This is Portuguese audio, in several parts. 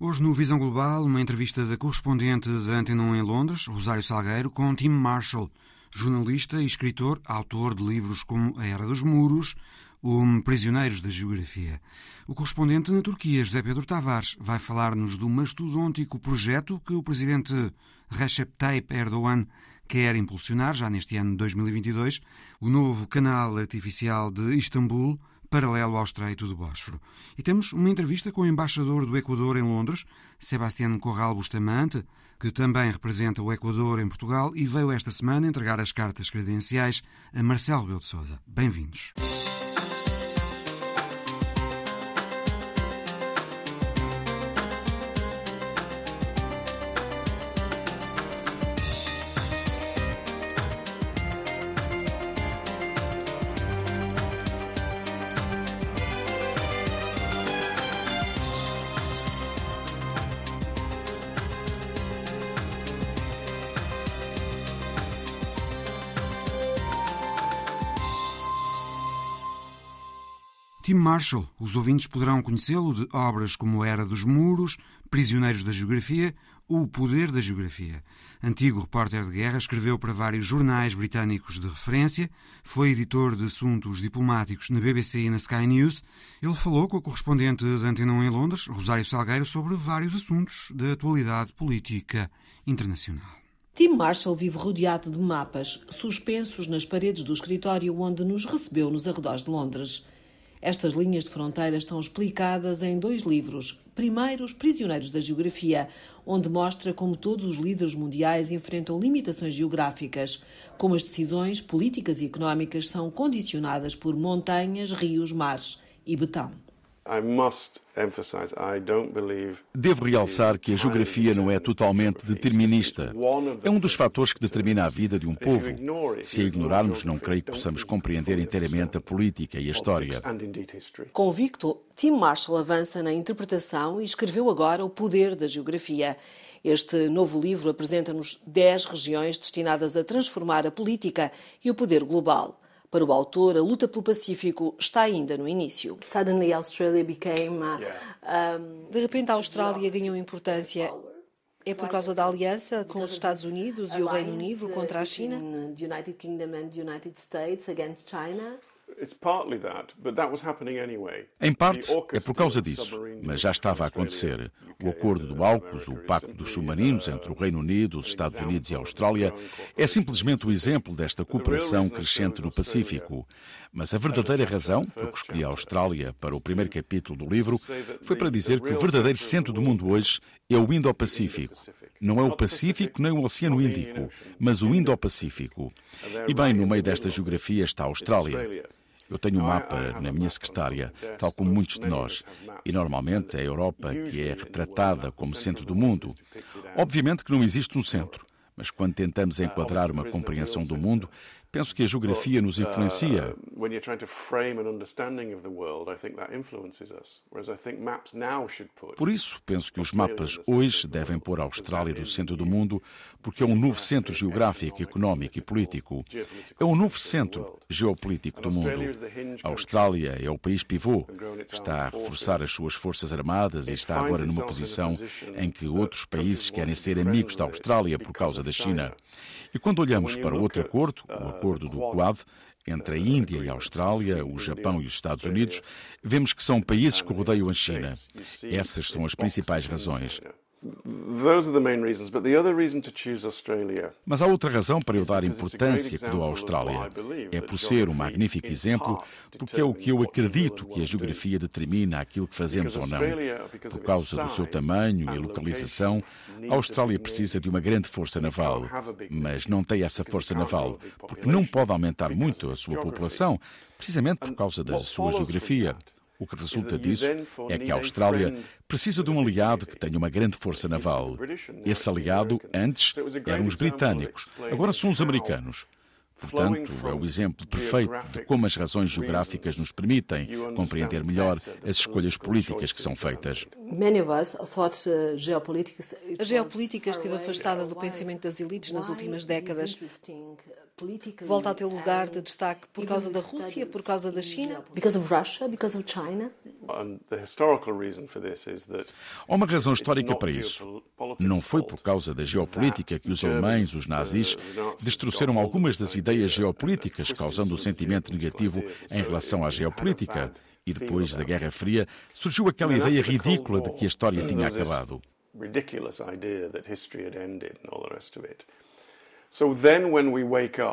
Hoje no Visão Global, uma entrevista da correspondente da Antena 1 em Londres, Rosário Salgueiro, com Tim Marshall, jornalista e escritor, autor de livros como A Era dos Muros, ou Prisioneiros da Geografia. O correspondente na Turquia, José Pedro Tavares, vai falar-nos do mastodôntico projeto que o presidente Recep Tayyip Erdogan quer impulsionar, já neste ano de 2022, o novo canal artificial de Istambul, paralelo ao Estreito do Bósforo. E temos uma entrevista com o embaixador do Equador em Londres, Sebastián Corral Bustamante, que também representa o Equador em Portugal e veio esta semana entregar as cartas credenciais a Marcelo Rebelo de Sousa. Bem-vindos. Marshall, os ouvintes poderão conhecê-lo de obras como Era dos Muros, Prisioneiros da Geografia O Poder da Geografia. Antigo repórter de guerra, escreveu para vários jornais britânicos de referência, foi editor de assuntos diplomáticos na BBC e na Sky News. Ele falou com a correspondente da Antena 1 em Londres, Rosário Salgueiro, sobre vários assuntos da atualidade política internacional. Tim Marshall vive rodeado de mapas, suspensos nas paredes do escritório onde nos recebeu nos arredores de Londres. Estas linhas de fronteira estão explicadas em dois livros. Primeiro, Os Prisioneiros da Geografia, onde mostra como todos os líderes mundiais enfrentam limitações geográficas, como as decisões políticas e económicas são condicionadas por montanhas, rios, mares e betão. Devo realçar que a geografia não é totalmente determinista. É um dos fatores que determina a vida de um povo. Se a ignorarmos, não creio que possamos compreender inteiramente a política e a história. Convicto, Tim Marshall avança na interpretação e escreveu agora O Poder da Geografia. Este novo livro apresenta-nos 10 regiões destinadas a transformar a política e o poder global. Para o autor, a luta pelo Pacífico está ainda no início. De repente, a Austrália ganhou importância. É por causa da aliança com os Estados Unidos e o Reino Unido contra a China? Em parte, é por causa disso, mas já estava a acontecer. O acordo do AUKUS, o Pacto dos Submarinos entre o Reino Unido, os Estados Unidos e a Austrália, é simplesmente o exemplo desta cooperação crescente no Pacífico. Mas a verdadeira razão por que escolhi a Austrália para o primeiro capítulo do livro foi para dizer que o verdadeiro centro do mundo hoje é o Indo-Pacífico. Não é o Pacífico nem o Oceano Índico, mas o Indo-Pacífico. E bem no meio desta geografia está a Austrália. Eu tenho um mapa na minha secretária, tal como muitos de nós, e normalmente é a Europa que é retratada como centro do mundo. Obviamente que não existe um centro, mas quando tentamos enquadrar uma compreensão do mundo, Penso que a geografia nos influencia. Por isso, penso que os mapas hoje devem pôr a Austrália no centro do mundo, porque é um novo centro geográfico, económico e político. É um novo centro geopolítico do mundo. A Austrália é o país pivô. Está a reforçar as suas forças armadas e está agora numa posição em que outros países querem ser amigos da Austrália por causa da China. E quando olhamos para outro acordo, o acordo do Quad, entre a Índia e a Austrália, o Japão e os Estados Unidos, vemos que são países que rodeiam a China. Essas são as principais razões. Mas há outra razão para eu dar importância que dou à Austrália. É por ser um magnífico exemplo, porque é o que eu acredito que a geografia determina aquilo que fazemos ou não. Por causa do seu tamanho e localização, a Austrália precisa de uma grande força naval, mas não tem essa força naval, porque não pode aumentar muito a sua população, precisamente por causa da sua geografia. O que resulta disso é que a Austrália precisa de um aliado que tenha uma grande força naval. Esse aliado, antes, eram os britânicos, agora são os americanos. Portanto, é o exemplo perfeito de como as razões geográficas nos permitem compreender melhor as escolhas políticas que são feitas. Uh, a geopolítica esteve afastada do pensamento das elites nas últimas décadas. Volta a ter lugar de destaque por causa da Rússia, por causa da China? Há uma razão histórica para isso. Não foi por causa da geopolítica que os alemães, os nazis, destruíram algumas das ideias geopolíticas, causando um sentimento negativo em relação à geopolítica. E depois da Guerra Fria surgiu aquela ideia ridícula de que a história tinha acabado.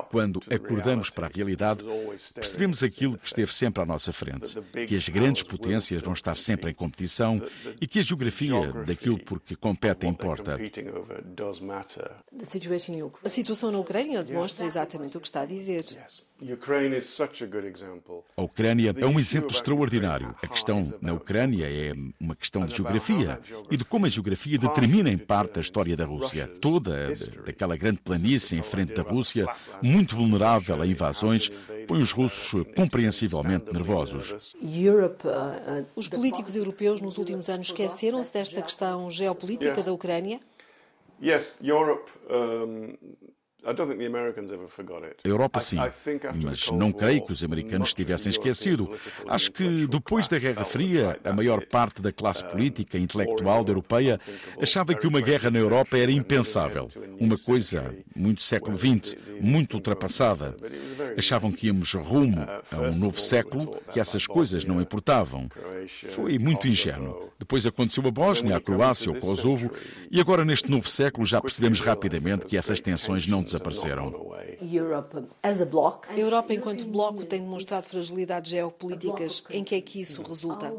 Quando acordamos para a realidade, percebemos aquilo que esteve sempre à nossa frente: que as grandes potências vão estar sempre em competição e que a geografia daquilo por que competem importa. A situação na Ucrânia demonstra exatamente o que está a dizer. A Ucrânia é um exemplo extraordinário. A questão na Ucrânia é uma questão de geografia e de como a geografia determina em parte a história da Rússia. Toda daquela grande planície em frente da Rússia, muito vulnerável a invasões, põe os russos compreensivelmente nervosos. Uh, uh, os políticos europeus nos últimos anos esqueceram-se desta questão geopolítica da Ucrânia? Yes, Europe um, a Europa sim, mas não creio que os americanos tivessem esquecido. Acho que depois da Guerra Fria, a maior parte da classe política e intelectual da europeia achava que uma guerra na Europa era impensável, uma coisa muito século XX, muito ultrapassada. Achavam que íamos rumo uh, a um novo século, que essas coisas não importavam. Foi muito ingênuo. Depois aconteceu a Bósnia, a Croácia, o Kosovo, e agora neste novo século já percebemos rapidamente que essas tensões não desapareceram. A Europa, enquanto bloco, tem demonstrado fragilidades geopolíticas. Em que é que isso resulta?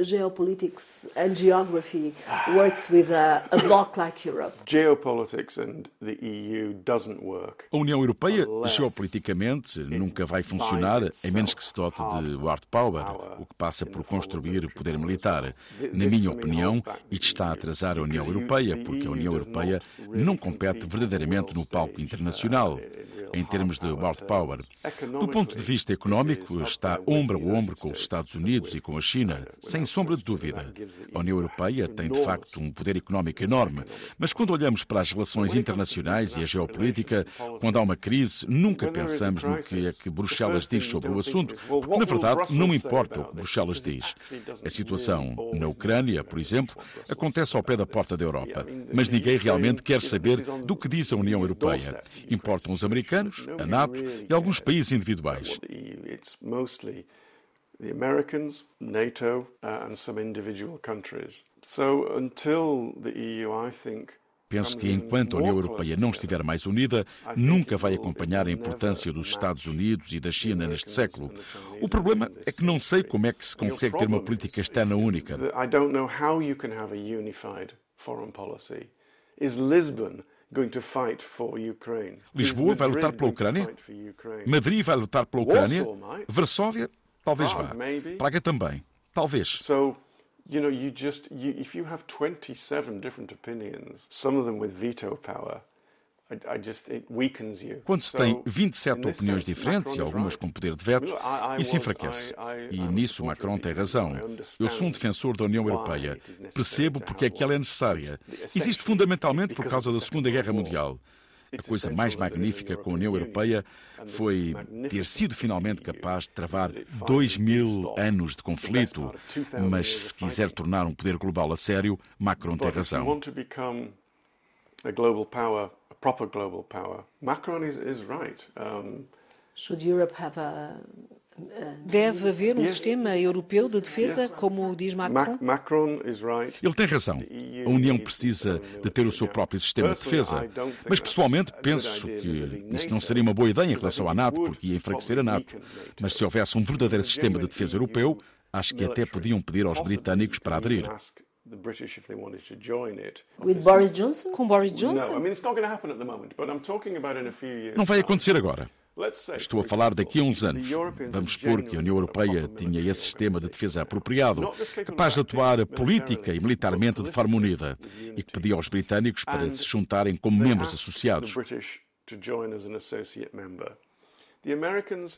Geopolitics and geography works with a, a bloc like Europe. Geopolitics and the EU doesn't work. A União Europeia, geopoliticamente, nunca vai funcionar a menos que se dote de hard power, o que passa por construir poder militar. Na minha opinião, isto está a atrasar a União Europeia, porque a União Europeia não compete verdadeiramente no palco internacional em termos de world power. Do ponto de vista económico, está ombro a ombro com os Estados Unidos e com a China, sem sombra de dúvida. A União Europeia tem, de facto, um poder económico enorme, mas quando olhamos para as relações internacionais e a geopolítica, quando há uma crise, nunca pensamos no que é que Bruxelas diz sobre o assunto, porque, na verdade, não importa o que Bruxelas diz. A situação na Ucrânia, por exemplo, acontece ao pé da porta da Europa, mas ninguém realmente quer saber do que diz a União Europeia. Importam os americanos a NATO e alguns países individuais. The Americans, NATO, uh, and some individual countries. So until the EU, I think, Penso que enquanto a União Europeia não estiver mais unida, nunca vai acompanhar a importância dos Estados Unidos e da China neste século. O problema é que não sei como é que se consegue ter uma política externa única. I don't know how you can have a unified foreign policy. Is Lisbon Lisboa vai lutar pela Ucrânia? Madrid vai lutar pela Ucrânia? Varsóvia? Talvez vá. Praga também. Talvez. you know, you just, you, if you have 27 different opinions, some of them with veto power, quando se tem 27 opiniões diferentes e algumas com poder de veto, isso enfraquece. E nisso Macron tem razão. Eu sou um defensor da União Europeia. Percebo porque é que ela é necessária. Existe fundamentalmente por causa da Segunda Guerra Mundial. A coisa mais magnífica com a União Europeia foi ter sido finalmente capaz de travar dois mil anos de conflito. Mas se quiser tornar um poder global a sério, Macron tem razão proper global power. Macron is, is right. Um, Should Europe have a Deve haver um sistema europeu de defesa, como diz Macron? Ele tem razão. A União precisa de ter o seu próprio sistema de defesa. Mas, pessoalmente, penso que isso não seria uma boa ideia em relação à NATO, porque ia enfraquecer a NATO. Mas se houvesse um verdadeiro sistema de defesa europeu, acho que até podiam pedir aos britânicos para aderir. The British if they wanted to join it. With Boris Johnson? Com Boris Johnson? No, I mean it's not going to happen at the moment, but I'm talking about in a few years. Não vai acontecer agora. Estou a falar daqui a uns anos. Vamos supor que a União Europeia tinha esse sistema de defesa apropriado, capaz de atuar política e militarmente de forma unida, e que pedia aos britânicos para se juntarem como membros associados.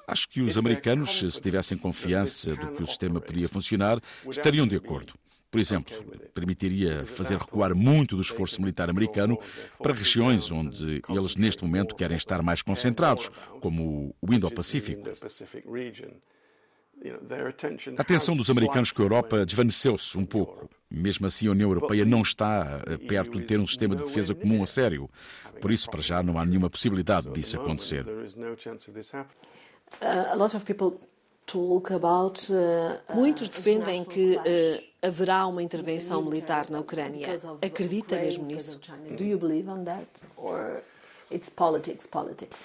Acho que os americanos, se tivessem confiança de que o sistema podia funcionar, estariam de acordo. Por exemplo, permitiria fazer recuar muito do esforço militar americano para regiões onde eles neste momento querem estar mais concentrados, como o Indo-Pacífico. A atenção dos americanos com a Europa desvaneceu-se um pouco. Mesmo assim, a União Europeia não está eh, perto de ter um sistema de defesa comum a sério. Por isso, para já, não há nenhuma possibilidade disso acontecer. Uh, uh, Muitos defendem que uh, haverá uma intervenção militar na Ucrânia. Acredita mesmo nisso? Do you believe on that? Or it's politics, politics?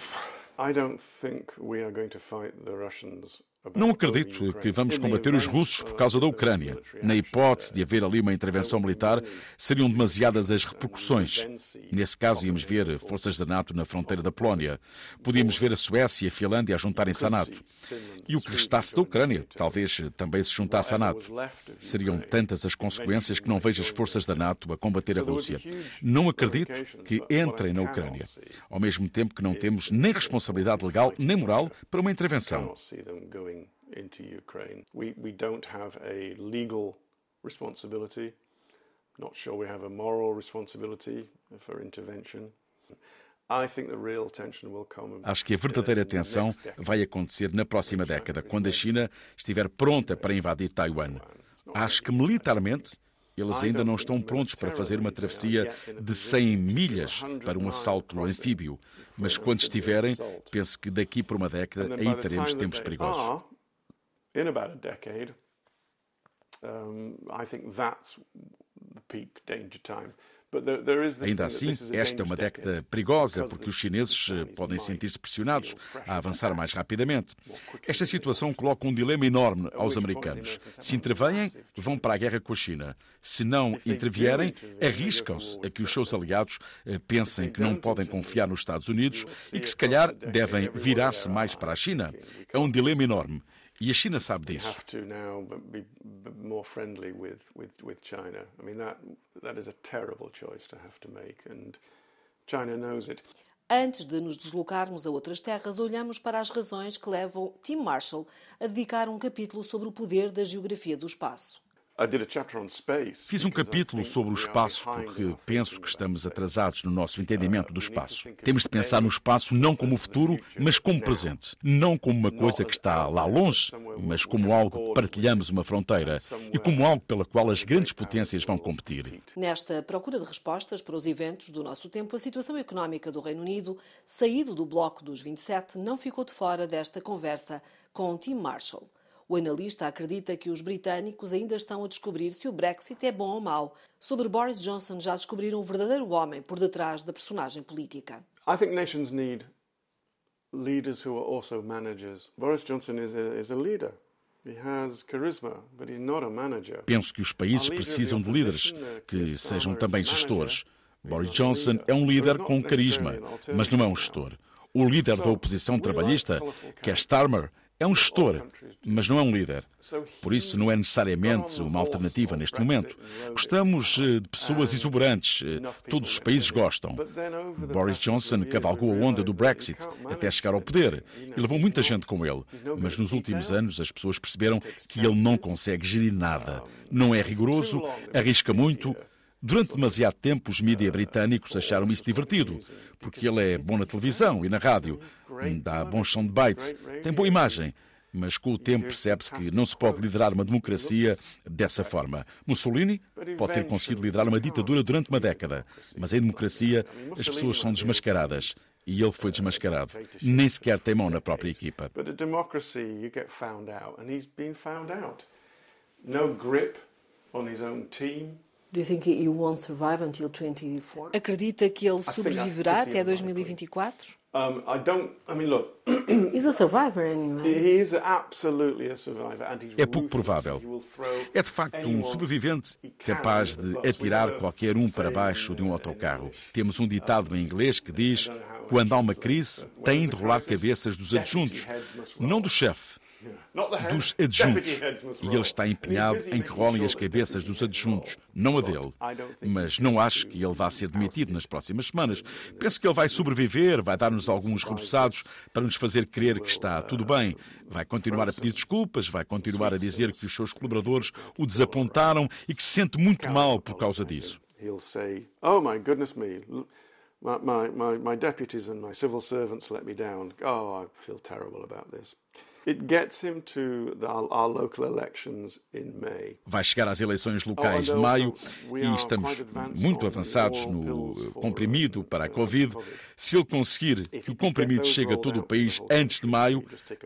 I don't think we are going to fight the Russians não acredito que vamos combater os russos por causa da Ucrânia. Na hipótese de haver ali uma intervenção militar, seriam demasiadas as repercussões. Nesse caso, íamos ver forças da NATO na fronteira da Polónia. Podíamos ver a Suécia e a Finlândia a juntarem-se à NATO. E o que restasse da Ucrânia, talvez também se juntasse à NATO. Seriam tantas as consequências que não vejo as forças da NATO a combater a Rússia. Não acredito que entrem na Ucrânia, ao mesmo tempo que não temos nem responsabilidade legal nem moral para uma intervenção into Ukraine. We, we don't have a legal responsibility. Not sure we have a moral responsibility for intervention. Acho que a verdadeira tensão vai acontecer na próxima década, quando a China estiver pronta para invadir Taiwan. Acho que militarmente eles ainda não estão prontos para fazer uma travessia de 100 milhas para um assalto anfíbio, mas quando estiverem, penso que daqui por uma década aí teremos tempos perigosos. In about a decade, um, I think that's the peak danger time. Ainda assim, esta é uma década perigosa porque os chineses eh, podem sentir-se pressionados a avançar mais rapidamente. Esta situação coloca um dilema enorme aos americanos. Se intervêm, vão para a guerra com a China. Se não intervierem, arriscam-se a que os seus aliados eh, pensem que não podem confiar nos Estados Unidos e que, se calhar, devem virar-se mais para a China. É um dilema enorme. E a China sabe disso. Antes de nos deslocarmos a outras terras, olhamos para as razões que levam Tim Marshall a dedicar um capítulo sobre o poder da geografia do espaço. Fiz um capítulo sobre o espaço porque penso que estamos atrasados no nosso entendimento do espaço. Temos de pensar no espaço não como futuro, mas como presente. Não como uma coisa que está lá longe, mas como algo que partilhamos uma fronteira e como algo pela qual as grandes potências vão competir. Nesta procura de respostas para os eventos do nosso tempo, a situação económica do Reino Unido, saído do bloco dos 27, não ficou de fora desta conversa com Tim Marshall. O analista acredita que os britânicos ainda estão a descobrir se o Brexit é bom ou mau. Sobre Boris Johnson já descobriram o verdadeiro homem por detrás da personagem política. I think nations need leaders who are also managers. Boris Johnson is a, is a leader. Penso que os países precisam de líderes que sejam também gestores. Boris Johnson é um líder com carisma, mas não é um gestor. O líder da oposição trabalhista, Keir Starmer, é um gestor, mas não é um líder. Por isso, não é necessariamente uma alternativa neste momento. Gostamos eh, de pessoas exuberantes. Eh, todos os países gostam. Boris Johnson cavalgou a onda do Brexit até chegar ao poder e levou muita gente com ele. Mas nos últimos anos, as pessoas perceberam que ele não consegue gerir nada. Não é rigoroso, arrisca muito Durante demasiado tempo, os mídias britânicos acharam isso divertido, porque ele é bom na televisão e na rádio, dá bons soundbites, tem boa imagem, mas com o tempo percebe-se que não se pode liderar uma democracia dessa forma. Mussolini pode ter conseguido liderar uma ditadura durante uma década, mas em democracia as pessoas são desmascaradas. E ele foi desmascarado. Nem sequer tem mão na própria equipa. Grip. Acredita que ele sobreviverá até 2024? Um, I don't. I mean, look. he's a survivor anyway. He's absolutely a survivor, and he's é pouco provável. É de facto um sobrevivente capaz de atirar qualquer um para baixo de um autocarro. Temos um ditado em inglês que diz: quando há uma crise, tem de rolar cabeças dos adjuntos, não do chefe dos adjuntos. E ele está empenhado em que rolem as cabeças dos adjuntos, não a dele. Mas não acho que ele vá ser demitido nas próximas semanas. Penso que ele vai sobreviver, vai dar-nos alguns reboçados para nos fazer crer que está tudo bem. Vai continuar a pedir desculpas, vai continuar a dizer que os seus colaboradores o desapontaram e que se sente muito mal por causa disso. Oh my goodness me, my, my, my deputies and my civil servants let me down. Oh, I feel terrible about this. Vai chegar às eleições locais de maio e estamos muito avançados no comprimido para a Covid. Se ele conseguir que o comprimido chegue a todo o país antes de maio,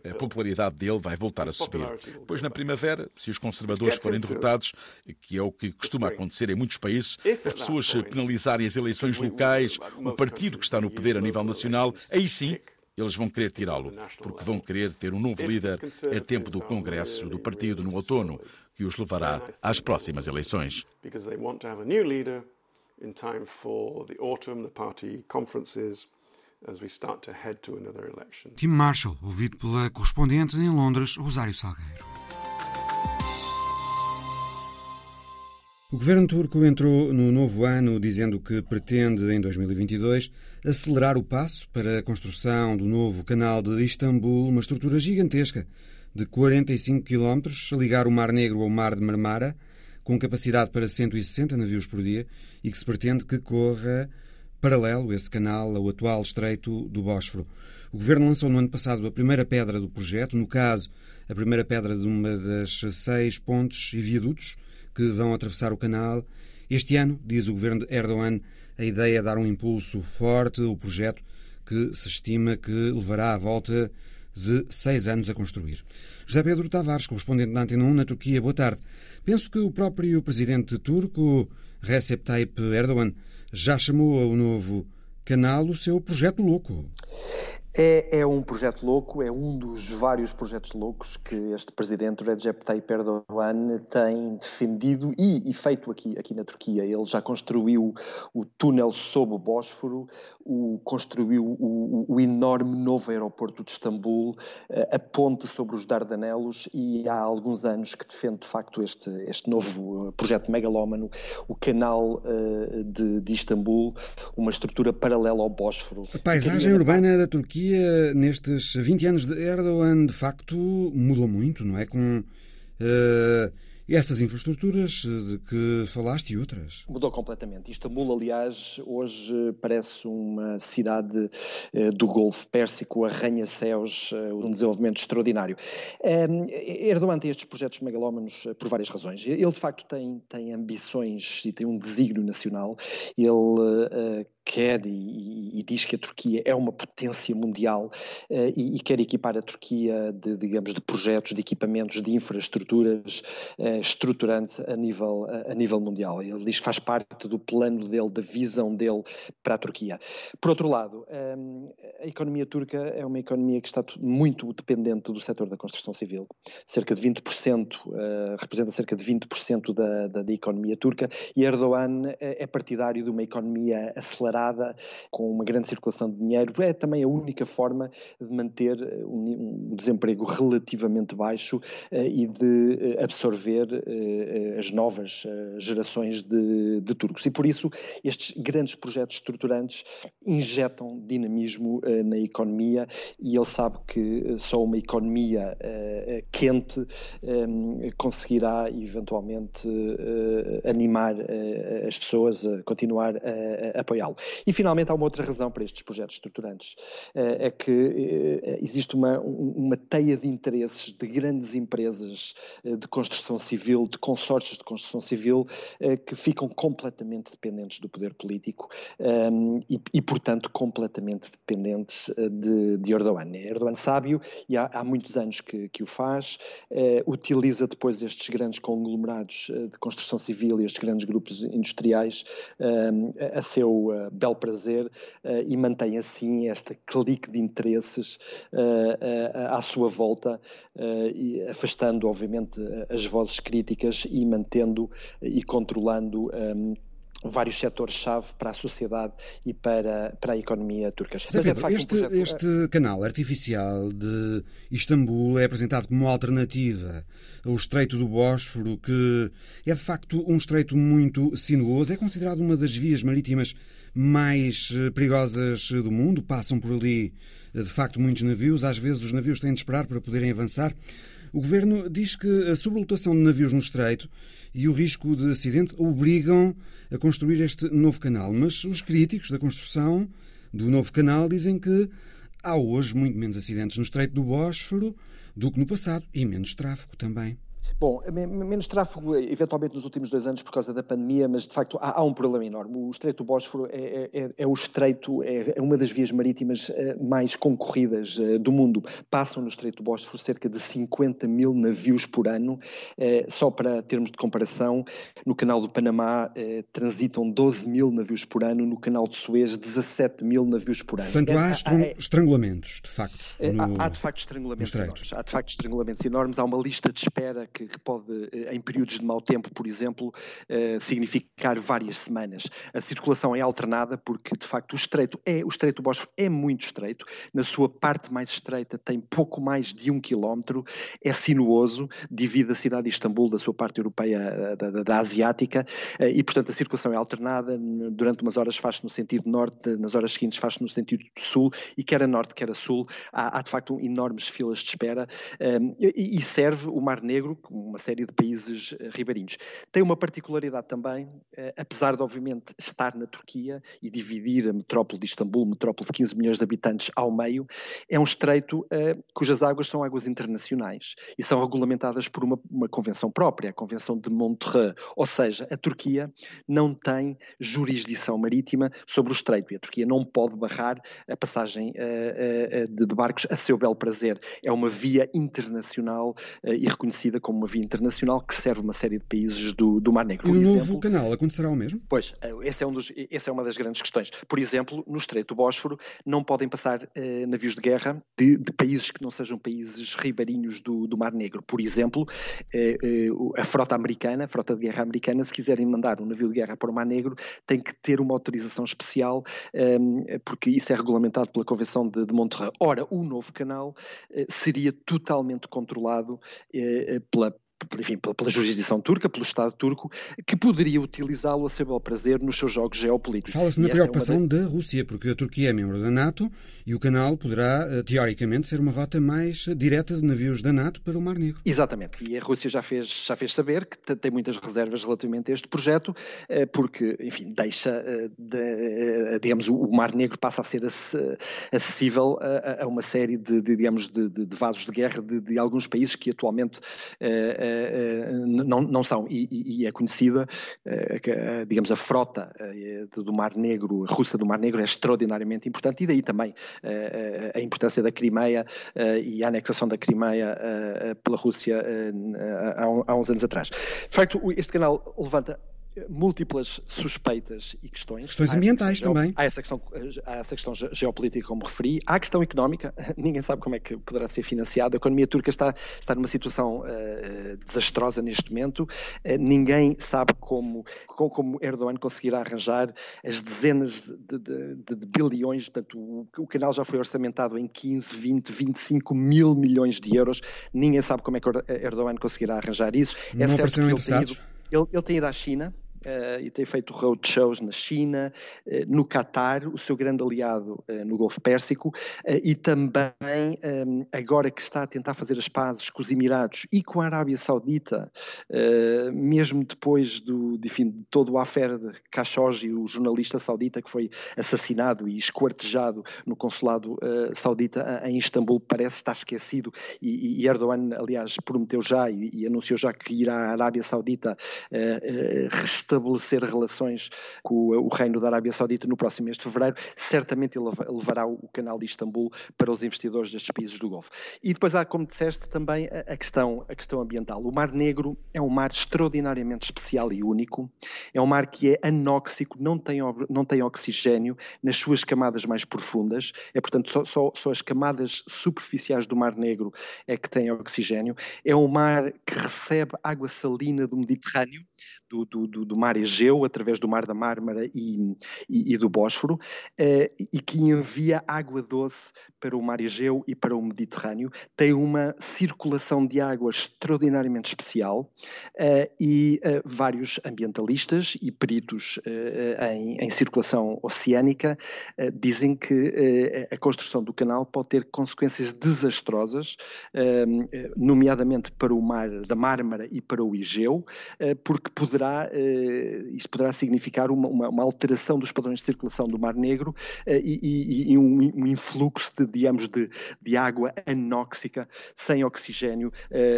a popularidade dele vai voltar a subir. Pois na primavera, se os conservadores forem derrotados, que é o que costuma acontecer em muitos países, as pessoas penalizarem as eleições locais, o partido que está no poder a nível nacional, aí sim eles vão querer tirá-lo, porque vão querer ter um novo líder a tempo do Congresso do Partido no outono, que os levará às próximas eleições. Tim Marshall, ouvido pela correspondente em Londres, Rosário Salgueiro. O governo turco entrou no novo ano dizendo que pretende, em 2022, acelerar o passo para a construção do novo canal de Istambul, uma estrutura gigantesca de 45 km a ligar o Mar Negro ao Mar de Marmara, com capacidade para 160 navios por dia e que se pretende que corra paralelo esse canal ao atual estreito do Bósforo. O governo lançou no ano passado a primeira pedra do projeto, no caso, a primeira pedra de uma das seis pontes e viadutos que vão atravessar o canal. Este ano, diz o governo de Erdogan, a ideia é dar um impulso forte ao projeto que se estima que levará à volta de seis anos a construir. José Pedro Tavares, correspondente da Antena 1 na Turquia, boa tarde. Penso que o próprio presidente turco, Recep Tayyip Erdogan, já chamou ao novo canal o seu projeto louco. É, é, um projeto louco, é um dos vários projetos loucos que este presidente Recep Tayyip Erdogan tem defendido e, e, feito aqui, aqui na Turquia. Ele já construiu o túnel sob o Bósforo, o, construiu o, o, enorme novo aeroporto de Istambul, eh, a ponte sobre os Dardanelos e há alguns anos que defende de facto este, este novo projeto megalómano, o canal uh, de, de Istambul, uma estrutura paralela ao Bósforo. A paisagem urbana da Turquia Nestes 20 anos de Erdogan, de facto, mudou muito, não é? Com uh, estas infraestruturas de que falaste e outras. Mudou completamente. Istambul, aliás, hoje parece uma cidade uh, do Golfo Pérsico, arranha-céus, uh, um desenvolvimento extraordinário. Erdogan tem estes projetos megalómanos por várias razões. Ele, de facto, tem, tem ambições e tem um desígnio nacional. Ele quer e, e, diz que a Turquia é uma potência mundial uh, e, e, quer equipar a Turquia de, digamos, de projetos, de equipamentos, de infraestruturas uh, estruturantes a nível, a, a, nível mundial. Ele diz que faz parte do plano dele, da visão dele para a Turquia. Por outro lado, um, ehm, a economia turca é uma economia que está muito dependente do setor da construção civil. Cerca de 20%, uh, eh, representa cerca de 20% da, da, da, economia turca e Erdogan é partidário de uma economia acelerada com uma grande circulação de dinheiro, é também a única forma de manter eh, um, um desemprego relativamente baixo uh, e de eh, absorver as novas gerações de, de, turcos. E por isso estes grandes projetos estruturantes injetam dinamismo na economia e ele sabe que só uma economia quente conseguirá eventualmente animar as pessoas a continuar a, a apoiá-lo. E, finalmente, há uma outra razão para estes projetos estruturantes. Eh, é que eh, existe uma, uma teia de interesses de grandes empresas eh, de construção civil, de consórcios de construção civil, que ficam completamente dependentes do poder político ehm, e, e portanto, completamente dependentes de, de Erdogan. É Erdogan sábio, e há, há muitos anos que, que o faz, utiliza depois estes grandes conglomerados de construção civil e estes grandes grupos industriais ehm, a seu bel prazer uh, e mantém assim esta clique de interesses uh, à sua volta, afastando, obviamente, as vozes críticas e mantendo e controlando. Vários setores-chave para a sociedade e para, para a economia turca. Mas, Pedro, é, facto, este, um projeto... este canal artificial de Istambul é apresentado como alternativa. Ao Estreito do Bósforo, que é de facto um estreito muito sinuoso, é considerado uma das vias marítimas mais eh, perigosas do mundo, passam por ali eh, de facto muitos navios, às vezes os navios têm de esperar para poderem avançar. O governo diz que a sobrelotação de navios no estreito e o risco de acidente obrigam a construir este novo canal. Mas os críticos da construção do novo canal dizem que há hoje muito menos acidentes no Estreito do Bósforo do que no passado e menos tráfego também. Bom, menos tráfego, eventualmente nos últimos dois anos por causa da pandemia, mas de facto há, há um problema enorme. O Estreito do Bósforo é, é, é o estreito, é, é, uma das vias marítimas eh, mais concorridas eh, do mundo. Passam no Estreito do Bósforo cerca de 50 mil navios por ano. Eh, só para termos de comparação, no Canal do Panamá transitam 12 mil navios por ano, no Canal de Suez 17 mil navios por ano. Portanto, há estrangulamentos, de facto. No... Há, há, de facto estrangulamentos enormes. Há de facto estrangulamentos enormes. Há uma lista de espera que que, pode, eh, em períodos de mau tempo, por exemplo, eh, significar várias semanas. A circulação é alternada porque, de facto, o estreito é o estreito do Bósforo é muito estreito. Na sua parte mais estreita tem pouco mais de um quilómetro, é sinuoso, divide a cidade de Istambul da sua parte europeia eh, da, da, da asiática e, portanto, a circulação é alternada. Durante umas horas faz-se no sentido norte, nas horas seguintes faz-se no sentido sul e quer a norte, quer a sul. Há, há de facto enormes filas de espera e, e serve o Mar Negro, uma série de países uh, ribeirinhos. Tem uma particularidade também, uh, apesar de obviamente estar na Turquia e dividir a metrópole de Istambul, metrópole de 15 milhões de habitantes, ao meio, é um estreito uh, cujas águas são águas internacionais e são regulamentadas por uma, uma convenção própria, a Convenção de Montreux, ou seja, a Turquia não tem jurisdição marítima sobre o estreito e a Turquia não pode barrar a passagem de barcos a seu belo prazer. É uma via internacional e reconhecida como uma via internacional que serve uma série de países do, do Mar Negro. E o novo canal acontecerá o mesmo? Pois, eh, esse é um dos, essa é uma das grandes questões. Por exemplo, no Estreito do Bósforo não podem passar eh, navios de guerra de, de, países que não sejam países ribeirinhos do, do Mar Negro. Por exemplo, eh, eh, a frota americana, a frota de guerra americana, se quiserem mandar um navio de guerra para o Mar Negro, tem que ter uma autorização especial, ehm, porque isso é regulamentado pela Convenção de, de Montreux. Ora, o novo canal seria totalmente controlado pela enfim, pela, pela, jurisdição turca, pelo Estado turco, que poderia utilizá-lo a seu bel prazer nos seus jogos geopolíticos. Fala-se na preocupação é da... da Rússia, porque a Turquia é membro da NATO e o canal poderá, eh, teoricamente, ser uma rota mais direta de navios da NATO para o Mar Negro. Exatamente, e a Rússia já fez, já fez saber que tem muitas reservas relativamente a este projeto, eh, porque, enfim, deixa, eh, de, digamos, o Mar Negro passa a ser acessível a, uma série de, de digamos, de, de, vasos de guerra de, alguns países que atualmente não, não são. E, e é conhecida, eh, eh, digamos, a frota do Mar Negro, russa do Mar Negro, é extraordinariamente importante, e daí também a importância da Crimeia e a anexação da Crimeia pela Rússia há uns anos atrás. De facto, este canal levanta múltiplas suspeitas e questões. Questões ambientais questão, também. Há essa, questão, há essa questão geopolítica, como referi. Há a questão económica. Ninguém sabe como é que poderá ser financiado. A economia turca está, está numa situação uh, desastrosa neste momento. Uh, ninguém sabe como, como, Erdogan conseguirá arranjar as dezenas de, de, de, de bilhões. Portanto, o, o, canal já foi orçamentado em 15, 20, 25 mil milhões de euros. Ninguém sabe como é que Erdogan conseguirá arranjar isso. Não é certo que ele tem, ido, ele, ele tem ido à China uh, e tem feito roadshows na China, uh, no Catar, o seu grande aliado uh, no Golfo Pérsico, e também um, agora que está a tentar fazer as pazes com os Emirados e com a Arábia Saudita, mesmo depois do, de, enfim, de todo o affair de Khashoggi, o jornalista saudita que foi assassinado e esquartejado no consulado saudita em Istambul, parece estar esquecido e, e Erdogan, aliás, prometeu já e, e, anunciou já que irá à Arábia Saudita restaurar estabelecer relações com o Reino da Arábia Saudita no próximo mês de fevereiro, certamente levará o canal de Istambul para os investidores destes países do Golfo. E depois há, como disseste, também a questão, a questão ambiental. O Mar Negro é um mar extraordinariamente especial e único, é um mar que é anóxico, não tem, não tem oxigênio nas suas camadas mais profundas, é portanto só, só, só as camadas superficiais do Mar Negro é que têm oxigênio, é um mar que recebe água salina do Mediterrâneo, do, do, do, do mar Egeu, através do mar da Mármara e, e, e do Bósforo, e que envia água doce para o mar Egeu e para o Mediterrâneo. Tem uma circulação de água extraordinariamente especial e vários ambientalistas e peritos em, em circulação oceânica dizem que a construção do canal pode ter consequências desastrosas, nomeadamente para o mar da Mármara e para o Egeu, eh, porque poderá, eh, isso poderá significar uma, uma, uma alteração dos padrões de circulação do Mar Negro eh, e, e, e um, um, influxo, de, digamos, de, de água anóxica, sem oxigênio,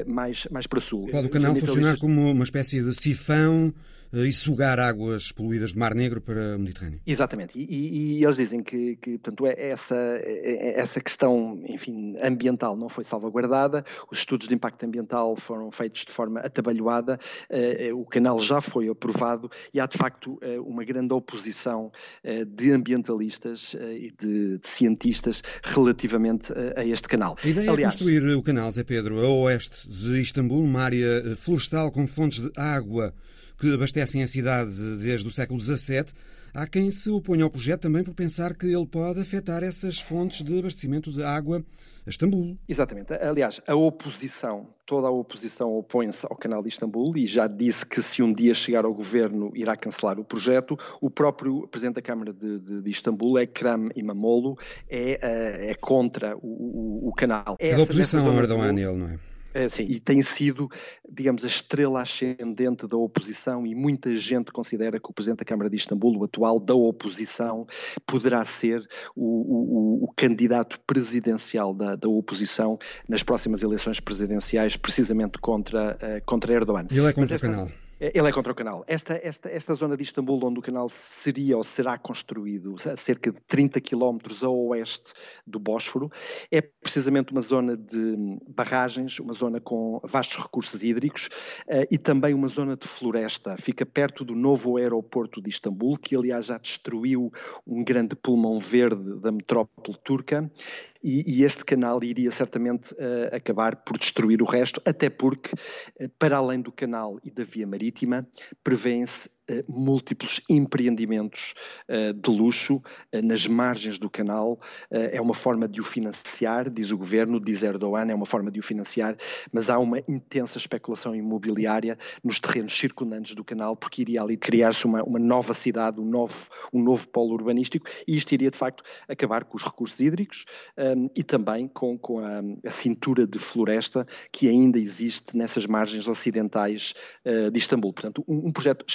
mais, mais para sul. Pode o canal funcionar como uma espécie de sifão e sugar águas poluídas do Mar Negro para o Mediterrâneo. Exatamente, e, e, e eles dizem que, que portanto, é essa, é, essa questão enfim, ambiental não foi salvaguardada, os estudos de impacto ambiental foram feitos de forma atabalhoada, eh, o canal já foi aprovado e há de facto eh, uma grande oposição eh, de ambientalistas e de, de cientistas relativamente a este canal. A ideia Aliás, é construir o canal, Zé Pedro, a oeste de Istambul, uma área florestal com fontes de água que abastecem a cidade desde o século XVII, há quem se oponha ao projeto também por pensar que ele pode afetar essas fontes de abastecimento de água a Istambul. Exatamente. Aliás, a oposição, toda a oposição opõe-se ao canal de Istambul e já disse que se um dia chegar ao governo irá cancelar o projeto. O próprio Presidente da Câmara de, de, de Istambul, Ekrem Imamoglu, é, é, é contra o, o, o canal. É da oposição ao Erdogan, ele, não é? É, sim, e tem sido, digamos, a estrela ascendente da oposição e muita gente considera que o Presidente da Câmara de Istambul, o atual da oposição, poderá ser o, o, o candidato presidencial da, da, oposição nas próximas eleições presidenciais, precisamente contra, uh, contra Erdogan. E ele é contra o canal. Ele é contra o canal. Esta, esta, esta zona de Istambul, onde o canal seria ou será construído, a cerca de 30 quilómetros a oeste do Bósforo, é precisamente uma zona de barragens, uma zona com vastos recursos hídricos uh, e também uma zona de floresta. Fica perto do novo aeroporto de Istambul, que aliás já destruiu um grande pulmão verde da metrópole turca e, e este canal iria certamente uh, acabar por destruir o resto, até porque, uh, para além do canal e da via marítima, prevêem-se múltiplos empreendimentos de luxo nas margens do canal. é uma forma de o financiar, diz o governo, diz Erdogan, é uma forma de o financiar, mas há uma intensa especulação imobiliária nos terrenos circundantes do canal, porque iria ali criar-se uma, uma nova cidade, um novo, um novo polo urbanístico, e isto iria de facto acabar com os recursos hídricos, um, e também com, com a, a, cintura de floresta que ainda existe nessas margens ocidentais uh, de Istambul. Portanto, um, um projeto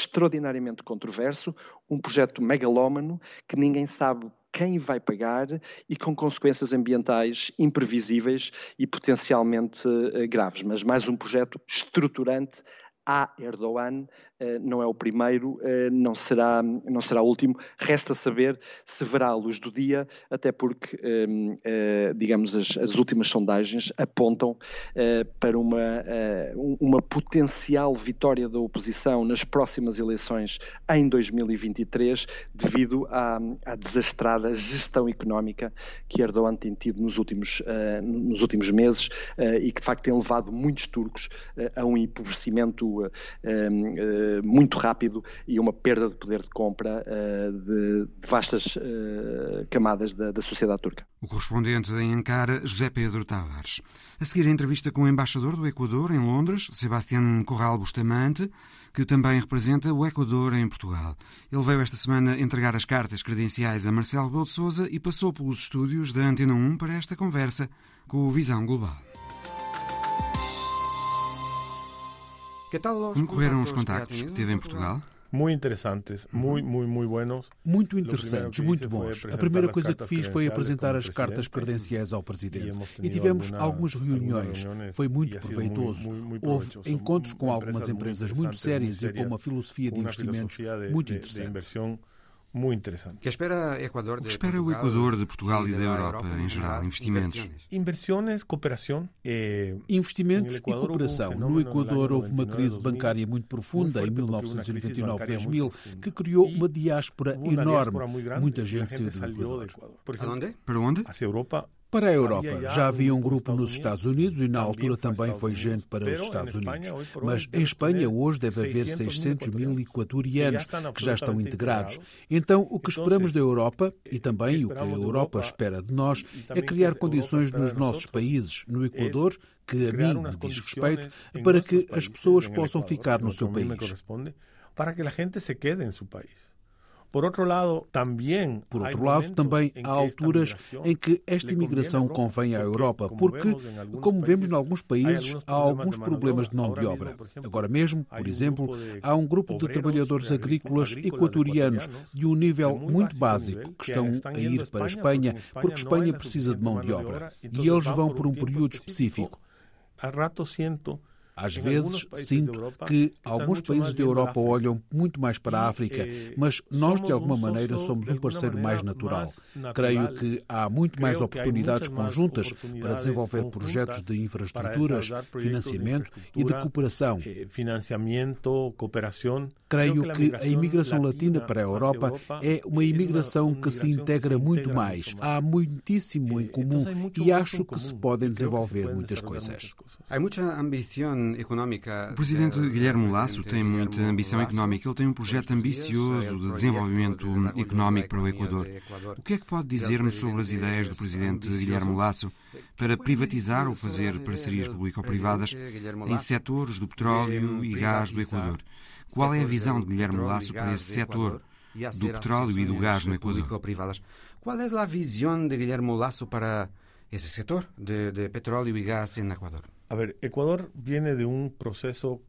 extraordinariamente controverso, um projeto megalómano que ninguém sabe quem vai pagar e com consequências ambientais imprevisíveis e potencialmente uh, graves. Mas mais um projeto estruturante a Erdogan eh, não é o primeiro, eh, não será, não será o último. Resta saber se verá a luz do dia, até porque, ehm, eh, digamos, as, as últimas sondagens apontam para uma, uma potencial vitória da oposição nas próximas eleições em 2023, devido à, à desastrada gestão económica que Erdogan tem tido nos últimos, nos últimos meses e que, de facto, tem levado muitos turcos a um empobrecimento ehm, muito rápido e uma perda de poder de compra uh, de, vastas uh, camadas da, da, sociedade turca. O correspondente em Ankara, José Pedro Tavares. A seguir a entrevista com o embaixador do Equador em Londres, Sebastián Corral Bustamante, que também representa o Equador em Portugal. Ele veio esta semana entregar as cartas credenciais a Marcelo Belo de Souza e passou pelos estúdios da Antena 1 para esta conversa com o Visão Global. Como correram os contactos que teve em Portugal? Muito interessantes, muito, muito, muito buenos. Muito interessantes, muito bons. A primeira coisa que fiz foi apresentar as cartas credenciais ao Presidente. E tivemos algumas reuniões. Foi muito proveitoso. Houve encontros com algumas empresas muito sérias e com uma filosofia de investimentos muito interessante muito interessante. Que espera Equador o que espera o Equador de Portugal e da Europa em geral? Investimentos? Inversões, cooperação. Eh, Investimentos e cooperação. No Equador houve uma crise bancária muito profunda em 1999-2000 que criou uma diáspora enorme. Muita gente saiu do Equador. Para onde? Para onde? Europa Para a Europa, já havia um grupo nos Estados Unidos e na altura também foi gente para os Estados Unidos. Mas em Espanha hoje deve haver 600 mil equatorianos que já estão integrados. Então, o que esperamos da Europa e também o que a Europa espera de nós é criar condições nos nossos países, no Equador, que a mim me diz respeito, para que as pessoas possam ficar no seu país. Para que a gente se quede em seu país. Por outro lado, também, há alturas em que esta imigração convém à Europa, porque, como vemos em alguns países, há alguns problemas de mão de obra. Agora mesmo, por exemplo, há um grupo de trabalhadores agrícolas equatorianos de um nível muito básico que estão a ir para a Espanha porque Espanha precisa de mão de obra. e eles vão por um período específico. A rato sinto às vezes sinto que alguns países da Europa olham muito mais para a África, eh, mas nós, de alguma maneira, somos um parceiro mais natural. Creio que há muito mais oportunidades conjuntas para desenvolver projetos de infraestruturas, financiamento e de cooperação. Eh, cooperação. Creio que a imigração latina para a Europa é uma imigração que se integra muito mais. Há muitíssimo em comum e acho que se podem desenvolver muitas coisas. Há muita ambição. O presidente Guilherme Lasso tem muita ambição económica. Ele tem um projeto ambicioso de desenvolvimento económico para o Equador. O que é que pode dizer-nos sobre as ideias do presidente Guilherme Lasso para privatizar ou fazer parcerias público-privadas em setores do petróleo e gás do Equador? Qual é a visão de Guilherme Lasso para esse setor do petróleo e do gás no Equador? Qual é a visão de Guilherme Lasso para esse setor de, de petróleo e gás no Equador? A ver, Ecuador viene de un proceso.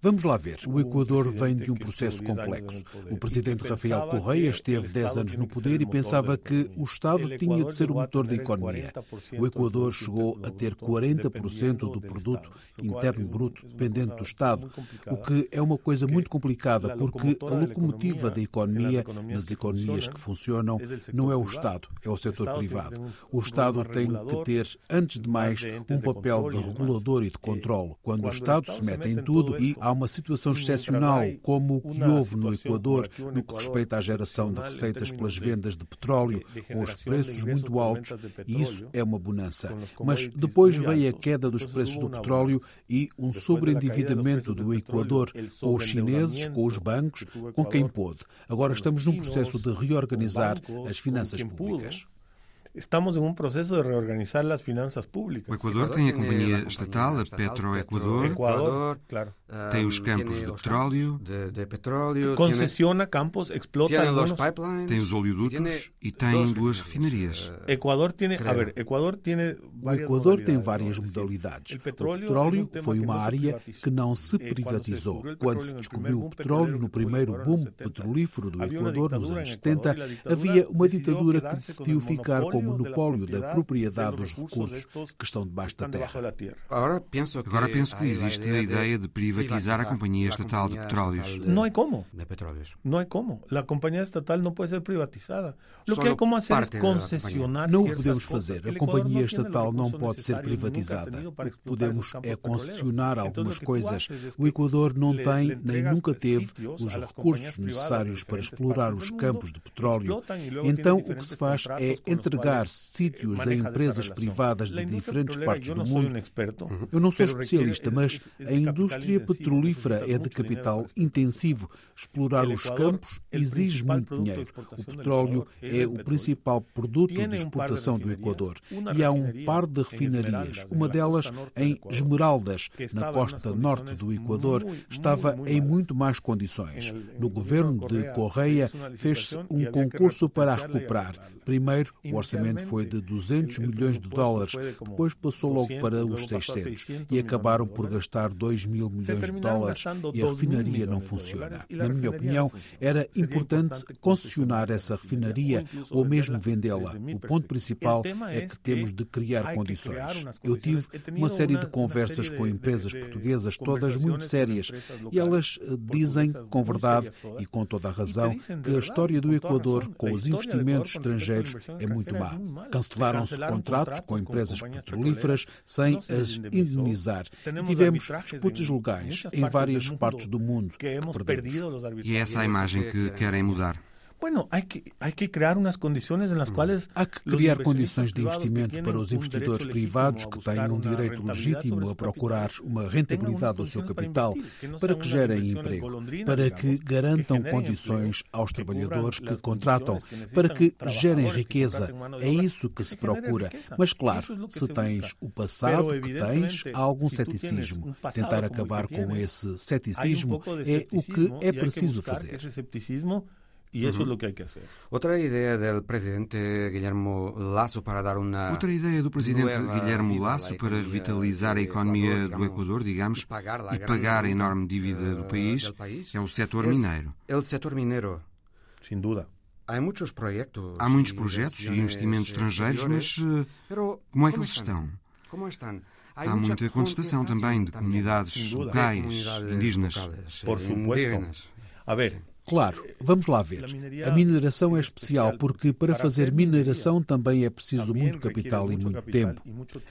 Vamos lá ver. O Equador vem de um processo complexo. O presidente Rafael Correia esteve 10 anos no poder e pensava que o Estado tinha de ser o motor da economia. O Equador chegou a ter 40% do produto interno bruto dependente do Estado, o que é uma coisa muito complicada porque a locomotiva da economia nas economias que funcionam não é o Estado, é o setor privado. O Estado tem que ter, antes de mais, um papel de regulador e de controle. Quando o Estado se mete em tudo e há uma situação excepcional, como o que houve no Equador no que respeita à geração de receitas pelas vendas de petróleo, com os preços muito altos, e isso é uma bonança. Mas depois veio a queda dos preços do petróleo e um sobreendividamento do Equador com os chineses, com os bancos, com quem pôde. Agora estamos num processo de reorganizar as finanças públicas estamos em um processo de reorganizar as finanças públicas. O Equador tem a companhia estatal, a Petroequador. Equador, claro. Tem os campos de petróleo. De, de petróleo. Concessiona campos, explota algunos... Tem os oleodutos e tem duas refinarias. Equador tem, a ver, Equador tem O Equador tem várias modalidades. O petróleo foi uma área que não se privatizou. Quando se descobriu o petróleo no primeiro boom petrolífero do Equador nos anos 70, havia uma ditadura que decidiu ficar com o monopólio da propriedade dos recursos que estão debaixo da terra. Agora penso que, Agora penso que existe a ideia de privatizar privatizar a Companhia Estatal de Petróleos. Não é como. Não é como. A Companhia Estatal não pode ser privatizada. O que é como fazer é concessionar Não o podemos fazer. A Companhia Estatal não pode ser privatizada. O que podemos é concessionar algumas coisas. O Equador não tem nem nunca teve os recursos necessários para explorar os campos de petróleo. Então o que se faz é entregar sítios a empresas privadas de diferentes partes do mundo. Eu não sou especialista, mas a indústria petrolífera é de capital intensivo. Explorar os campos exige muito dinheiro. O petróleo é o principal produto de exportação do Equador. E há um par de refinarias. Uma delas em Esmeraldas, na costa norte do Equador, estava em muito mais condições. No governo de Correia fez-se um concurso para a recuperar. Primeiro, o orçamento foi de 200 milhões de dólares, depois passou logo para os 600 e acabaram por gastar 2 mil milhões de dólares e a refinaria não funciona. Na minha opinião, era importante concessionar essa refinaria ou mesmo vendê-la. O ponto principal é que temos de criar condições. Eu tive uma série de conversas com empresas portuguesas, todas muito sérias, e elas eh, dizem com verdade e com toda a razão que a história do Equador com os investimentos estrangeiros é muito má. Cancelaram-se contratos com empresas petrolíferas sem as indemnizar. E tivemos disputas legais em várias partes do mundo que perdemos. E é essa a imagem que querem mudar. Bueno, hay que, hay que crear unas condiciones en las cuales Há que criar condições de investimento para os investidores privados que têm um direito legítimo a procurar uma rentabilidade do seu capital, para que gerem emprego, para que garantam condições aos trabalhadores que contratam, para que gerem riqueza. É isso que se procura. Mas, claro, se tens o passado que tens, há algum ceticismo. Tentar acabar com esse ceticismo é o que é preciso fazer. Y eso uh -huh. es lo que hay que hacer. Outra ideia do presidente Guilherme Lasso para dar uma Outra ideia do presidente Guilherme Lasso para revitalizar a economia do Equador, digamos, e pagar a enorme dívida do país é o setor mineiro. O setor mineiro. Sem dúvida. Há muitos projetos, Há muitos projetos e investimentos estrangeiros, mas como é que eles estão? Como estão? Há muita contestação também de comunidades locais, indígenas. Por supuesto. A ver, Claro, vamos lá ver. A mineração é especial porque para fazer mineração também é preciso muito capital e muito tempo.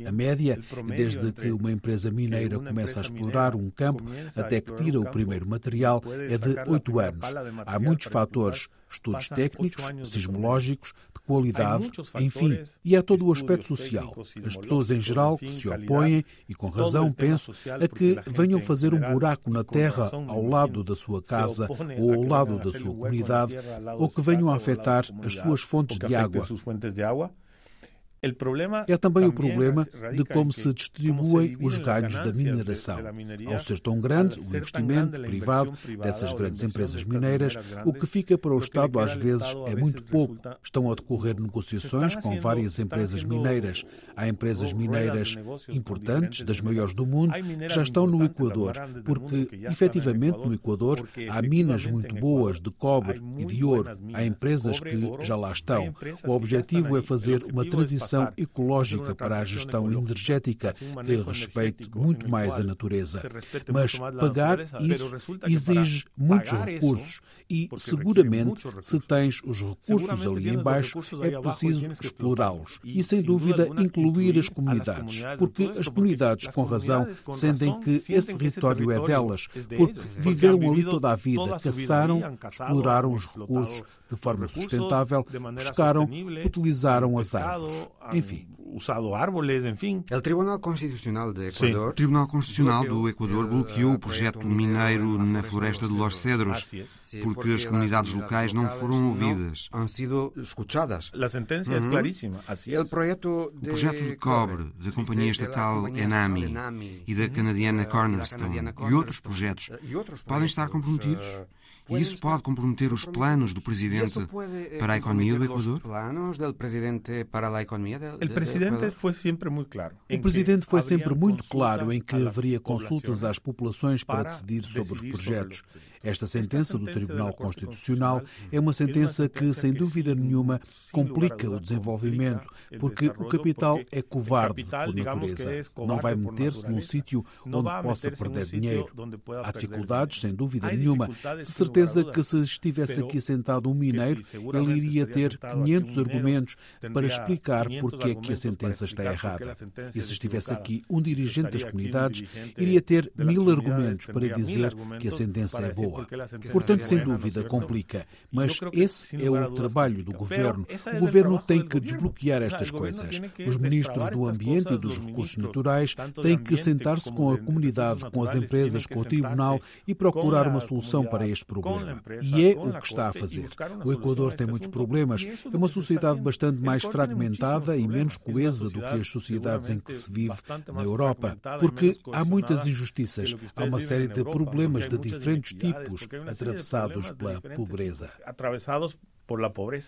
A média, desde que uma empresa mineira começa a explorar um campo até que tira o primeiro material, é de oito anos. Há muitos fatores estudos técnicos, sismológicos, de qualidade, enfim, e há todo o aspecto social. As pessoas em geral que se opõem, e com razão, penso, a que venham fazer um buraco na terra ao lado da sua casa ou ao lado da sua comunidade, ou que venham a afetar as suas fontes de água. É também o problema de como se distribuem os ganhos da mineração. Ao ser tão grande o investimento privado dessas grandes empresas mineiras, o que fica para o Estado às vezes é muito pouco. Estão a decorrer negociações com várias empresas mineiras. Há empresas mineiras importantes, das maiores do mundo, que já estão no Equador, porque efetivamente no Equador há minas muito boas de cobre e de ouro. Há empresas que já lá estão. O objetivo é fazer uma transição transição ecológica para a gestão energética que respeite muito mais a natureza. Mas pagar isso exige muitos recursos e, seguramente, se tens os recursos ali embaixo, é preciso explorá-los e, sem dúvida, incluir as comunidades, porque as comunidades, com razão, sentem que esse território é delas, porque viveram ali toda a vida, caçaram, exploraram os recursos de forma sustentável, pescaram, utilizaram as árvores. Enfim. Usado árboles, enfim. O Tribunal Constitucional do Equador, Tribunal Constitucional do Equador bloqueou o projeto mineiro na floresta de Los Cedros porque as comunidades locais não foram ouvidas. Han sido escuchadas. A sentença é claríssima. O projeto de cobre da companhia estatal Enami e da canadiana Cornerstone e outros projetos podem estar comprometidos e isso pode comprometer os planos do presidente para a economia do Equador? O presidente foi sempre muito claro. O presidente foi sempre muito claro em que haveria consultas às populações para decidir sobre os projetos. Esta sentença do Tribunal Constitucional é uma sentença que, sem dúvida nenhuma, complica o desenvolvimento, porque o capital é covarde por natureza. Não vai meter-se num sítio onde possa perder dinheiro. Há dificuldades, sem dúvida nenhuma. De certeza que se estivesse aqui sentado um mineiro, ele iria ter 500 argumentos para explicar porque é que a sentença está errada. E se estivesse aqui um dirigente das comunidades, iria ter mil argumentos para dizer que a sentença é boa. Portanto, sem dúvida, complica. Mas esse é o trabalho do governo. O governo tem que desbloquear estas coisas. Os ministros do Ambiente e dos Recursos Naturais têm que sentar-se com a comunidade, com as empresas, com o tribunal e procurar uma solução para este problema. E é o que está a fazer. O Equador tem muitos problemas. É uma sociedade bastante mais fragmentada e menos coesa do que as sociedades em que se vive na Europa, porque há muitas injustiças, há uma série de problemas de diferentes tipos grupos atravessados pela pobreza.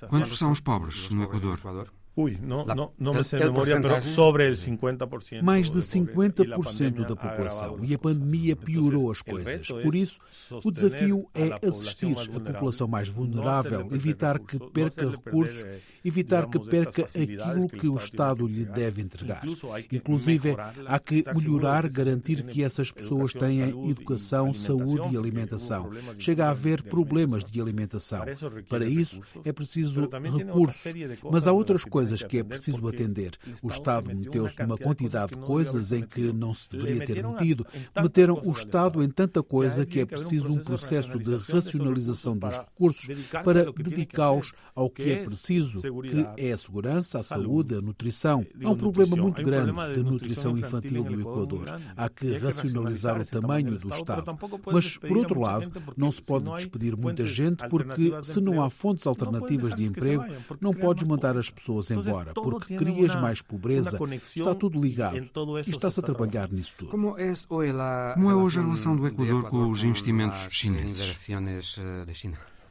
Quantos são os pobres no Equador? Ui, não, me sei memória, mas sobre o 50%. Mais de 50% da população. E a pandemia piorou as coisas. Por isso, o desafio é assistir a população mais vulnerável, evitar que perca recursos, evitar que perca aquilo que o Estado lhe deve entregar. Inclusive, há que melhorar, garantir que essas pessoas tenham educação, saúde e alimentação. Chega a haver problemas de alimentação. Para isso, é preciso recursos. Mas há outras coisas coisas que é preciso atender. O Estado meteu-se numa quantidade de coisas em que não se deveria ter metido. Meteram o Estado em tanta coisa que é preciso um processo de racionalização dos recursos para dedicá-los ao que é preciso, que é a segurança, a saúde, a nutrição. Há um problema muito grande de nutrição infantil no Equador. Há que racionalizar o tamanho do Estado. Mas, por outro lado, não se pode despedir muita gente porque, se não há fontes alternativas de emprego, não podes mandar as pessoas embora, porque crias mais pobreza. Está tudo ligado e está-se a trabalhar nisso tudo. Como é, é hoje a relação do Equador com os investimentos chineses?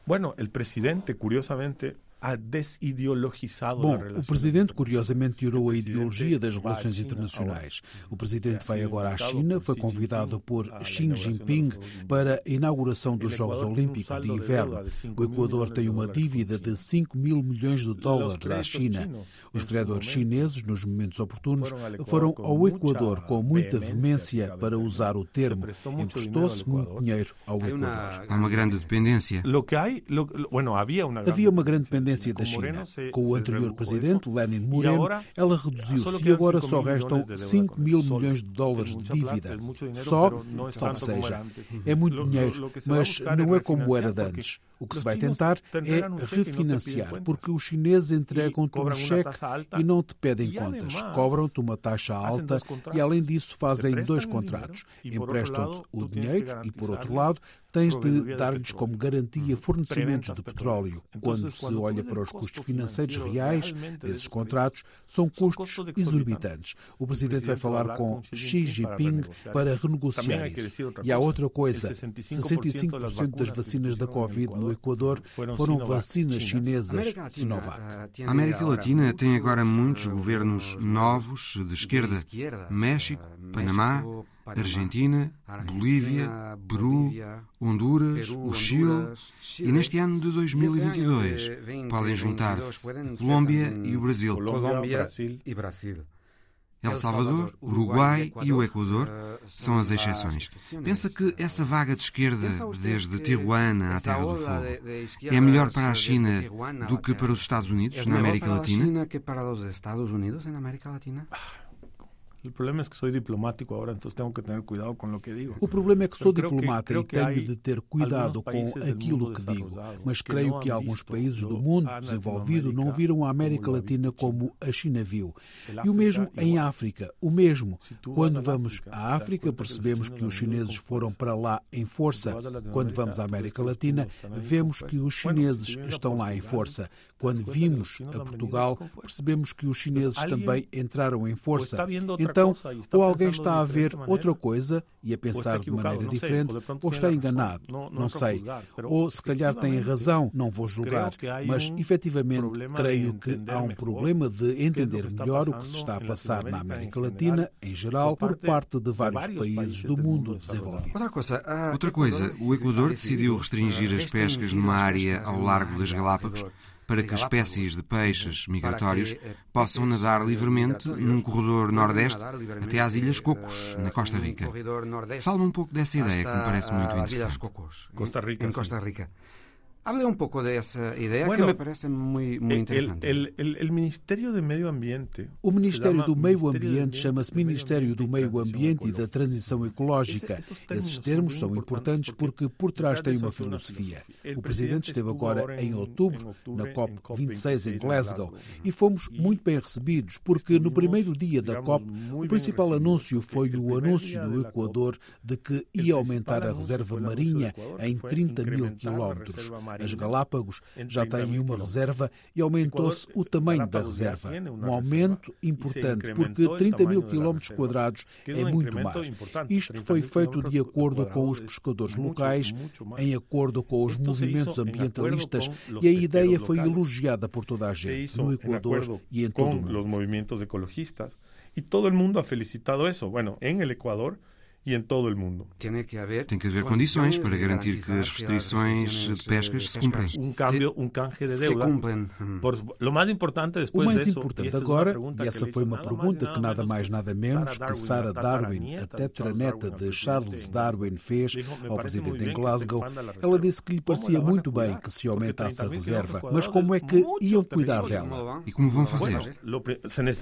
Bueno, el presidente, curiosamente, Bom, o presidente curiosamente tirou a ideologia das relações internacionais. O presidente vai agora à China, foi convidado por Xi Jinping para a inauguração dos Jogos Olímpicos de Inverno. O Equador tem uma dívida de 5 mil milhões de dólares à China. Os criadores chineses, nos momentos oportunos, foram ao Equador com muita veemência para usar o termo. Emprestou-se muito dinheiro ao Equador. Há uma grande dependência. Havia uma grande dependência independência da China. Com o anterior presidente, Lenin Moreno, ela reduziu-se e agora só restam 5 mil milhões de dólares de dívida. Só, salvo seja. É muito dinheiro, mas não é como era de antes. O que se vai tentar é refinanciar, porque os chineses entregam-te um cheque e não te pedem contas. Cobram-te uma taxa alta e, além disso, fazem dois contratos. Emprestam-te o dinheiro e, por outro lado, tens de dar-lhes como garantia fornecimentos de petróleo. Quando se olha para os custos financeiros reais desses contratos, são custos exorbitantes. O presidente vai falar com Xi Jinping para renegociar isso. E há outra coisa: 65% das vacinas da Covid no Equador foram vacinas chinesas Sinovac. A América Latina tem agora muitos governos novos de esquerda: México, Panamá. Argentina, Bolívia, Peru, Honduras, o Chile e neste ano de 2022 podem juntar-se Colômbia e o Brasil. El Salvador, Uruguai e o Equador são as exceções. Pensa que essa vaga de esquerda, desde Tijuana à Terra do Fogo, é melhor para a China do que para os Estados Unidos, na América Latina? O problema é que sou diplomático agora, então tenho que ter cuidado com o que digo. O problema é que sou diplomata e tenho de ter cuidado com aquilo que digo. Mas creio que alguns países do mundo desenvolvido não viram a América Latina como a China viu. E o mesmo em África. O mesmo. Quando vamos à África, percebemos que os chineses foram para lá em força. Quando vamos à América Latina, vemos que os chineses estão lá em força. Quando vimos a Portugal, percebemos que os chineses também entraram em força. Então, ou alguém está a ver outra coisa e a pensar de maneira diferente, ou está enganado, não sei. Ou se calhar tem razão, não vou julgar. Mas, efetivamente, creio que há um problema de entender melhor o que se está a passar na América Latina, em geral, por parte de vários países do mundo desenvolvido. Outra coisa, outra coisa o Equador decidiu restringir as pescas numa área ao largo das Galápagos para que espécies de peixes migratórios possam nadar livremente num corredor nordeste até às Ilhas Cocos, na Costa Rica. Fala um pouco dessa ideia que me parece muito interessante. Costa Rica. Em Costa Rica. Hable un poco de esa idea bueno, que me parece muy, muy interesante. El, el, el, Ministério do Meio Ambiente. O Ministério do Meio Ambiente chama-se Ministério do Meio Ambiente e da Transição Ecológica. Esses termos são importantes porque por trás tem uma filosofia. O Presidente esteve agora em outubro, na COP26 em Glasgow, e fomos muito bem recebidos porque no primeiro dia da COP o principal anúncio foi o anúncio do Equador de que ia aumentar a reserva marinha em 30 mil quilómetros. As Galápagos já têm uma reserva e aumentou-se o tamanho da reserva. Um aumento importante, porque 30 mil quilómetros quadrados é muito mais. Isto foi feito de acordo com os pescadores locais, em acordo com os movimentos ambientalistas, e a ideia foi elogiada por toda a gente, no Equador e em todo o mundo. E todo o mundo ha felicitado isso. Bueno, em el Equador e em todo o mundo. Tem que haver, Tem que haver condições para garantir que as restrições de pesca se cumprem. Um cambio, um canje de deuda. Se cumprem. Por, lo mais importante o mais importante agora, e essa foi uma pergunta que nada mais nada menos que Sarah Darwin, a tetraneta de Charles Darwin, fez ao presidente em Glasgow, ela disse que lhe parecia muito bem que se aumentasse a reserva, mas como é que iam cuidar dela? E como vão fazer?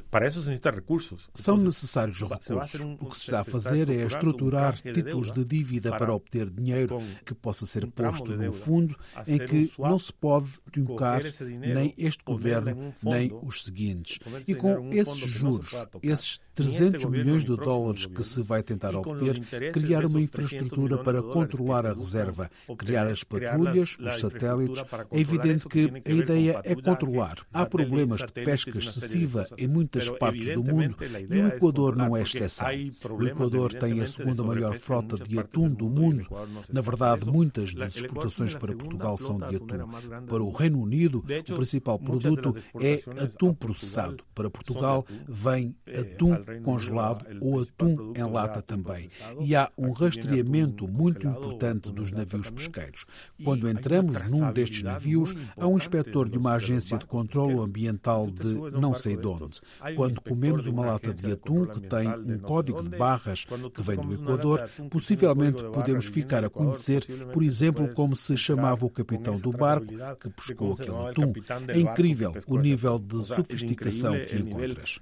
Para isso se necessita recursos. São necessários recursos. O que se está a fazer é estruturar títulos de dívida para obter dinheiro que possa ser posto no fundo em que não se pode tocar nem este governo nem os seguintes. E com esses juros, esses 300 milhões de dólares que se vai tentar obter, criar uma infraestrutura para controlar a reserva, criar as patrulhas, os satélites. É evidente que a ideia é controlar. Há problemas de pesca excessiva em muitas partes do mundo e o Equador não é exceção. O Equador tem a segunda maior frota de atum do mundo. Na verdade, muitas das exportações para Portugal são de atum. Para o Reino Unido, o principal produto é atum processado. Para Portugal, vem atum congelado ou atum em lata também. E há um rastreamento muito importante dos navios pesqueiros. Quando entramos num destes navios, há um inspetor de uma agência de controlo ambiental de não sei de onde. Quando comemos uma lata de atum que tem um código de barras que vem do Equador, possivelmente podemos ficar a conhecer, por exemplo, como se chamava o capitão do barco que pescou aquele atum. É incrível o nível de sofisticação que encontras.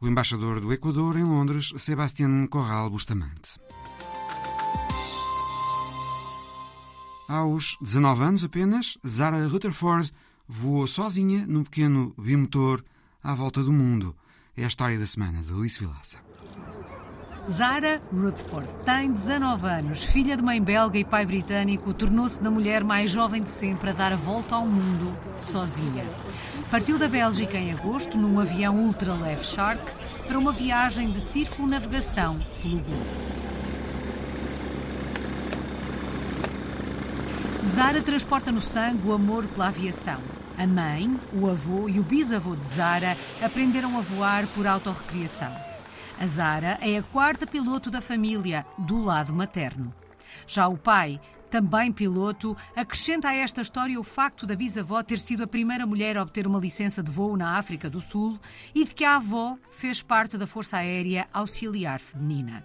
O embaixador do Equador em Londres, Sebastián Corral Bustamante. Aos 19 anos apenas, Zara Rutherford voou sozinha num pequeno bimotor à volta do mundo. É a história da semana de Alice Vilaça. Zara Rutherford tem 19 anos, filha de mãe belga e pai britânico, tornou-se na mulher mais jovem de sempre a dar a volta ao mundo sozinha. Partiu da Bélgica em agosto num avião ultraleve Shark para uma viagem de circunnavegação pelo globo. Zara transporta no sangue o amor pela aviação. A mãe, o avô e o bisavô de Zara aprenderam a voar por autorrecriação. A Zara é a quarta piloto da família, do lado materno. Já o pai também piloto, acrescenta a esta história o facto da bisavó ter sido a primeira mulher a obter uma licença de voo na África do Sul e de que a avó fez parte da Força Aérea Auxiliar Feminina.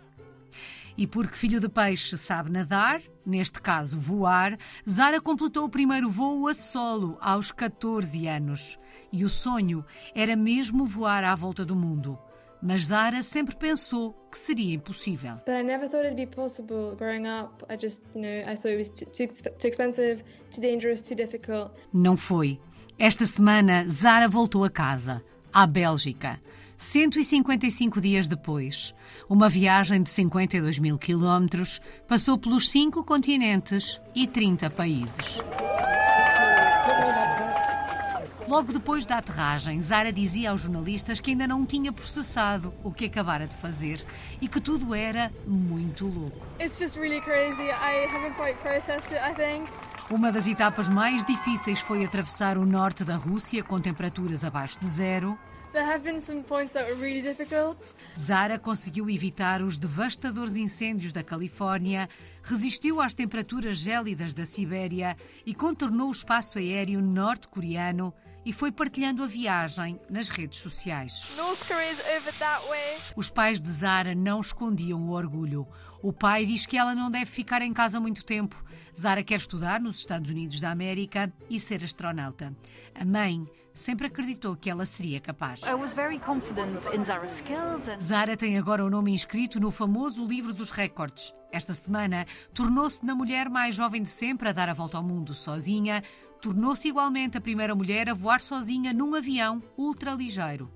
E porque filho de peixe sabe nadar, neste caso voar, Zara completou o primeiro voo a solo aos 14 anos. E o sonho era mesmo voar à volta do mundo mas Zara sempre pensou que seria impossível. But I never thought it'd be possible growing up. I just, you know, I thought it was too, too expensive, too dangerous, too difficult. Não foi. Esta semana, Zara voltou a casa, à Bélgica. 155 dias depois, uma viagem de 52 mil quilómetros passou pelos cinco continentes e 30 países. Logo depois da aterragem, Zara dizia aos jornalistas que ainda não tinha processado o que acabara de fazer e que tudo era muito louco. It's just really crazy. I haven't quite processed it, I think. Uma das etapas mais difíceis foi atravessar o norte da Rússia com temperaturas abaixo de zero. There have been some points that were really difficult. Zara conseguiu evitar os devastadores incêndios da Califórnia, resistiu às temperaturas gélidas da Sibéria e contornou o espaço aéreo norte-coreano e foi partilhando a viagem nas redes sociais. Os pais de Zara não escondiam o orgulho. O pai diz que ela não deve ficar em casa muito tempo. Zara quer estudar nos Estados Unidos da América e ser astronauta. A mãe sempre acreditou que ela seria capaz. Zara tem agora o nome inscrito no famoso livro dos recordes. Esta semana, tornou-se na mulher mais jovem de sempre a dar a volta ao mundo sozinha, tornou-se igualmente a primeira mulher a voar sozinha num avião ultraligeiro.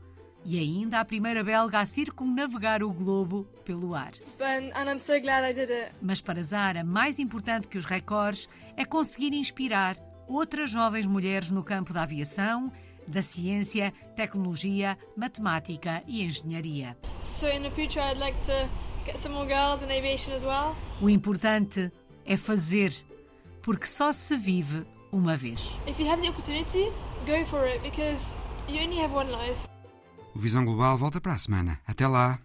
E ainda a primeira belga a circunnavegar o globo pelo ar. Mas para Zara, mais importante que os recordes é conseguir inspirar outras jovens mulheres no campo da aviação, da ciência, tecnologia, matemática e engenharia. O importante é fazer, porque só se vive one life. O Visão Global volta para a semana. Até lá.